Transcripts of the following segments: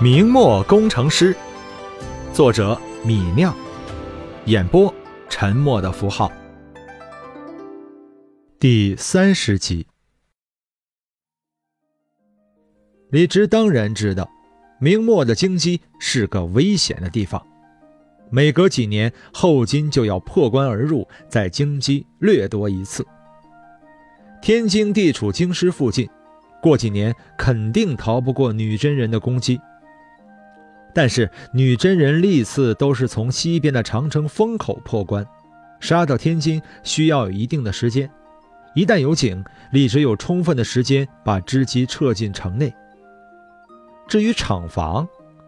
明末工程师，作者米酿，演播沉默的符号。第三十集，李直当然知道，明末的京畿是个危险的地方，每隔几年后金就要破关而入，在京畿掠夺一次。天津地处京师附近，过几年肯定逃不过女真人的攻击。但是女真人历次都是从西边的长城风口破关，杀到天津需要有一定的时间。一旦有警，李直有充分的时间把织机撤进城内。至于厂房，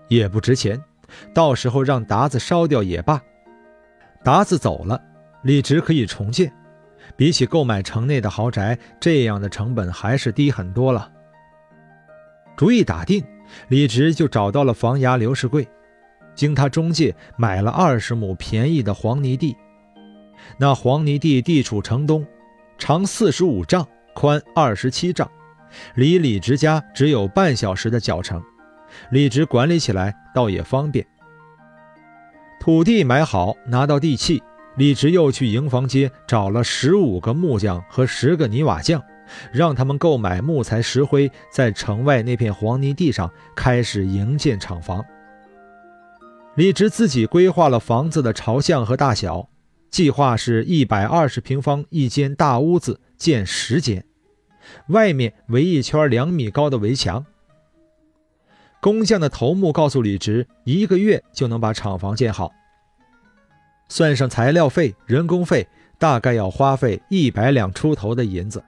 也不值钱，到时候让鞑子烧掉也罢。鞑子走了，李直可以重建，比起购买城内的豪宅，这样的成本还是低很多了。主意打定。李直就找到了房衙刘世贵，经他中介买了二十亩便宜的黄泥地。那黄泥地地处城东，长四十五丈，宽二十七丈，离李直家只有半小时的脚程。李直管理起来倒也方便。土地买好，拿到地契，李直又去营房街找了十五个木匠和十个泥瓦匠。让他们购买木材、石灰，在城外那片黄泥地上开始营建厂房。李直自己规划了房子的朝向和大小，计划是一百二十平方一间大屋子，建十间，外面围一圈两米高的围墙。工匠的头目告诉李直，一个月就能把厂房建好，算上材料费、人工费，大概要花费一百两出头的银子。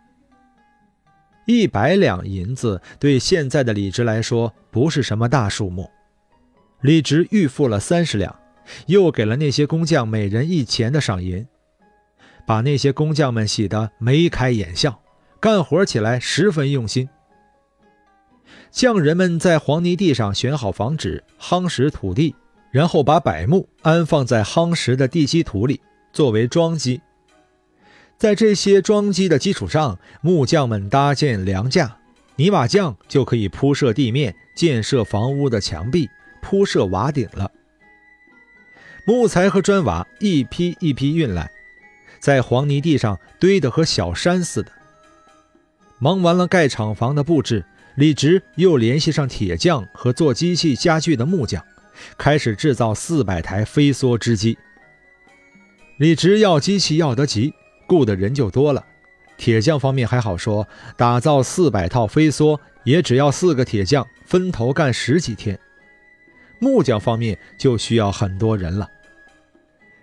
一百两银子对现在的李直来说不是什么大数目，李直预付了三十两，又给了那些工匠每人一钱的赏银，把那些工匠们洗得眉开眼笑，干活起来十分用心。匠人们在黄泥地上选好房址，夯实土地，然后把柏木安放在夯实的地基土里，作为桩基。在这些桩基的基础上，木匠们搭建梁架，泥瓦匠就可以铺设地面、建设房屋的墙壁、铺设瓦顶了。木材和砖瓦一批一批运来，在黄泥地上堆得和小山似的。忙完了盖厂房的布置，李直又联系上铁匠和做机器家具的木匠，开始制造四百台飞梭织机。李直要机器要得急。雇的人就多了，铁匠方面还好说，打造四百套飞梭也只要四个铁匠分头干十几天。木匠方面就需要很多人了。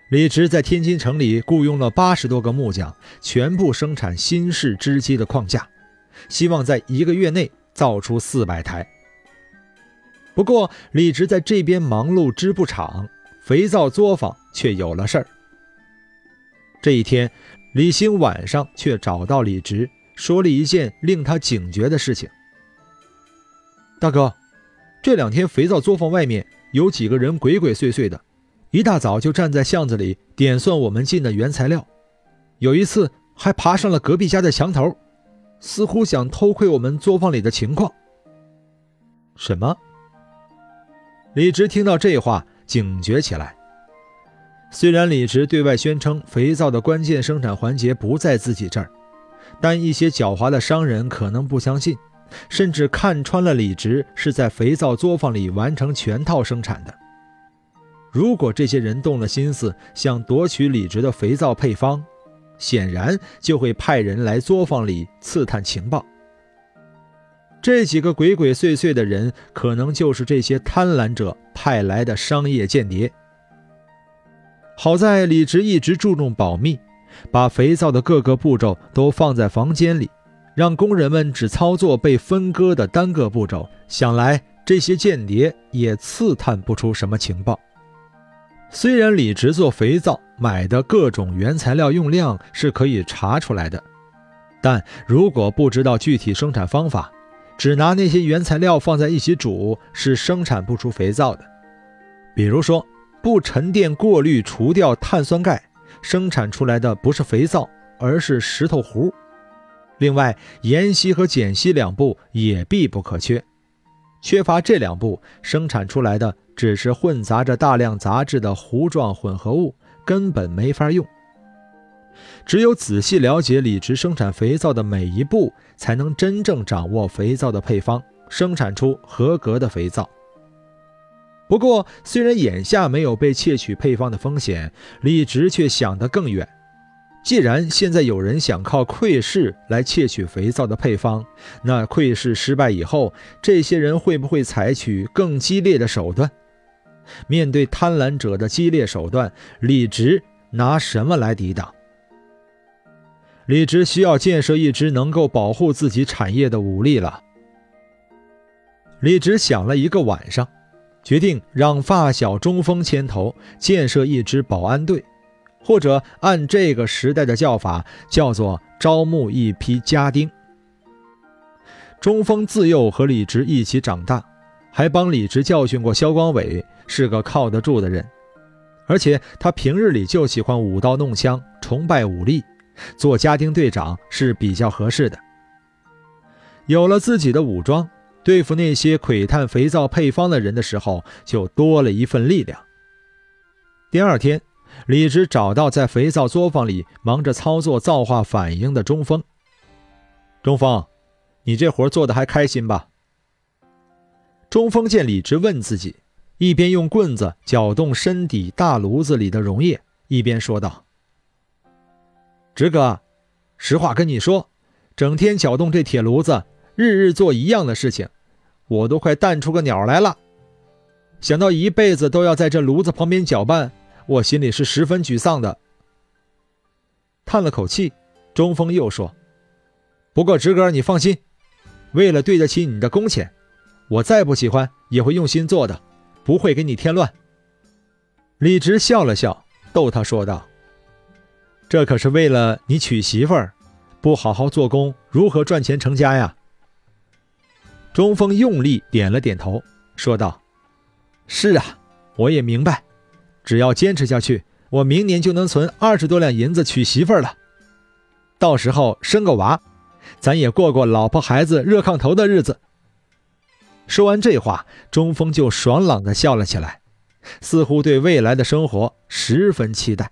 李直在天津城里雇佣了八十多个木匠，全部生产新式织机的框架，希望在一个月内造出四百台。不过，李直在这边忙碌织布厂，肥皂作坊却有了事儿。这一天。李兴晚上却找到李直，说了一件令他警觉的事情。大哥，这两天肥皂作坊外面有几个人鬼鬼祟祟的，一大早就站在巷子里点算我们进的原材料，有一次还爬上了隔壁家的墙头，似乎想偷窥我们作坊里的情况。什么？李直听到这话，警觉起来。虽然李直对外宣称肥皂的关键生产环节不在自己这儿，但一些狡猾的商人可能不相信，甚至看穿了李直是在肥皂作坊里完成全套生产的。如果这些人动了心思想夺取李直的肥皂配方，显然就会派人来作坊里刺探情报。这几个鬼鬼祟祟的人，可能就是这些贪婪者派来的商业间谍。好在李直一直注重保密，把肥皂的各个步骤都放在房间里，让工人们只操作被分割的单个步骤。想来这些间谍也刺探不出什么情报。虽然李直做肥皂买的各种原材料用量是可以查出来的，但如果不知道具体生产方法，只拿那些原材料放在一起煮，是生产不出肥皂的。比如说。不沉淀过滤除掉碳酸钙，生产出来的不是肥皂，而是石头糊。另外，盐稀和碱稀两步也必不可缺。缺乏这两步，生产出来的只是混杂着大量杂质的糊状混合物，根本没法用。只有仔细了解李直生产肥皂的每一步，才能真正掌握肥皂的配方，生产出合格的肥皂。不过，虽然眼下没有被窃取配方的风险，李直却想得更远。既然现在有人想靠窥视来窃取肥皂的配方，那窥视失败以后，这些人会不会采取更激烈的手段？面对贪婪者的激烈手段，李直拿什么来抵挡？李直需要建设一支能够保护自己产业的武力了。李直想了一个晚上，决定让发小中锋牵头建设一支保安队。或者按这个时代的叫法，叫做招募一批家丁。中锋自幼和李直一起长大，还帮李直教训过肖光伟，是个靠得住的人。而且他平日里就喜欢舞刀弄枪，崇拜武力，做家丁队长是比较合适的。有了自己的武装，对付那些窥探肥皂配方的人的时候，就多了一份力量。第二天。李直找到在肥皂作坊里忙着操作皂化反应的中锋。中锋，你这活做的还开心吧？中锋见李直问自己，一边用棍子搅动身底大炉子里的溶液，一边说道：“直哥，实话跟你说，整天搅动这铁炉子，日日做一样的事情，我都快淡出个鸟来了。想到一辈子都要在这炉子旁边搅拌。”我心里是十分沮丧的。叹了口气，中锋又说：“不过直哥，你放心，为了对得起你的工钱，我再不喜欢也会用心做的，不会给你添乱。”李直笑了笑，逗他说道：“这可是为了你娶媳妇儿，不好好做工，如何赚钱成家呀？”中锋用力点了点头，说道：“是啊，我也明白。”只要坚持下去，我明年就能存二十多两银子娶媳妇了。到时候生个娃，咱也过过老婆孩子热炕头的日子。说完这话，中锋就爽朗地笑了起来，似乎对未来的生活十分期待。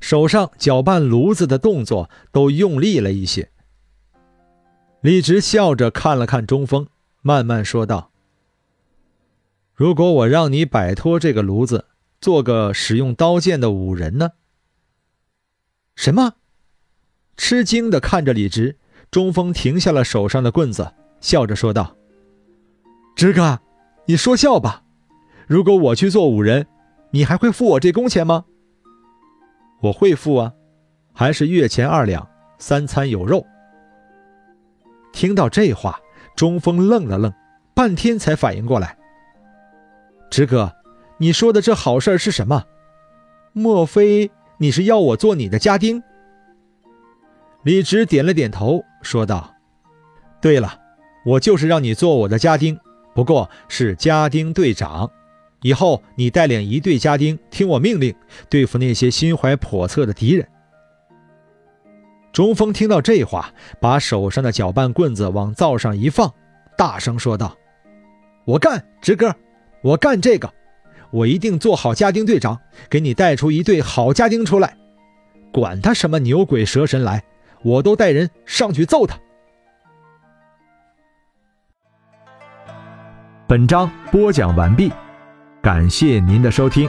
手上搅拌炉子的动作都用力了一些。李直笑着看了看中锋，慢慢说道。如果我让你摆脱这个炉子，做个使用刀剑的武人呢？什么？吃惊的看着李直，中锋停下了手上的棍子，笑着说道：“直哥，你说笑吧？如果我去做武人，你还会付我这工钱吗？”“我会付啊，还是月钱二两，三餐有肉。”听到这话，中锋愣了愣，半天才反应过来。直哥，你说的这好事是什么？莫非你是要我做你的家丁？李直点了点头，说道：“对了，我就是让你做我的家丁，不过是家丁队长。以后你带领一队家丁，听我命令，对付那些心怀叵测的敌人。”中锋听到这话，把手上的搅拌棍子往灶上一放，大声说道：“我干，直哥！”我干这个，我一定做好家丁队长，给你带出一队好家丁出来。管他什么牛鬼蛇神来，我都带人上去揍他。本章播讲完毕，感谢您的收听。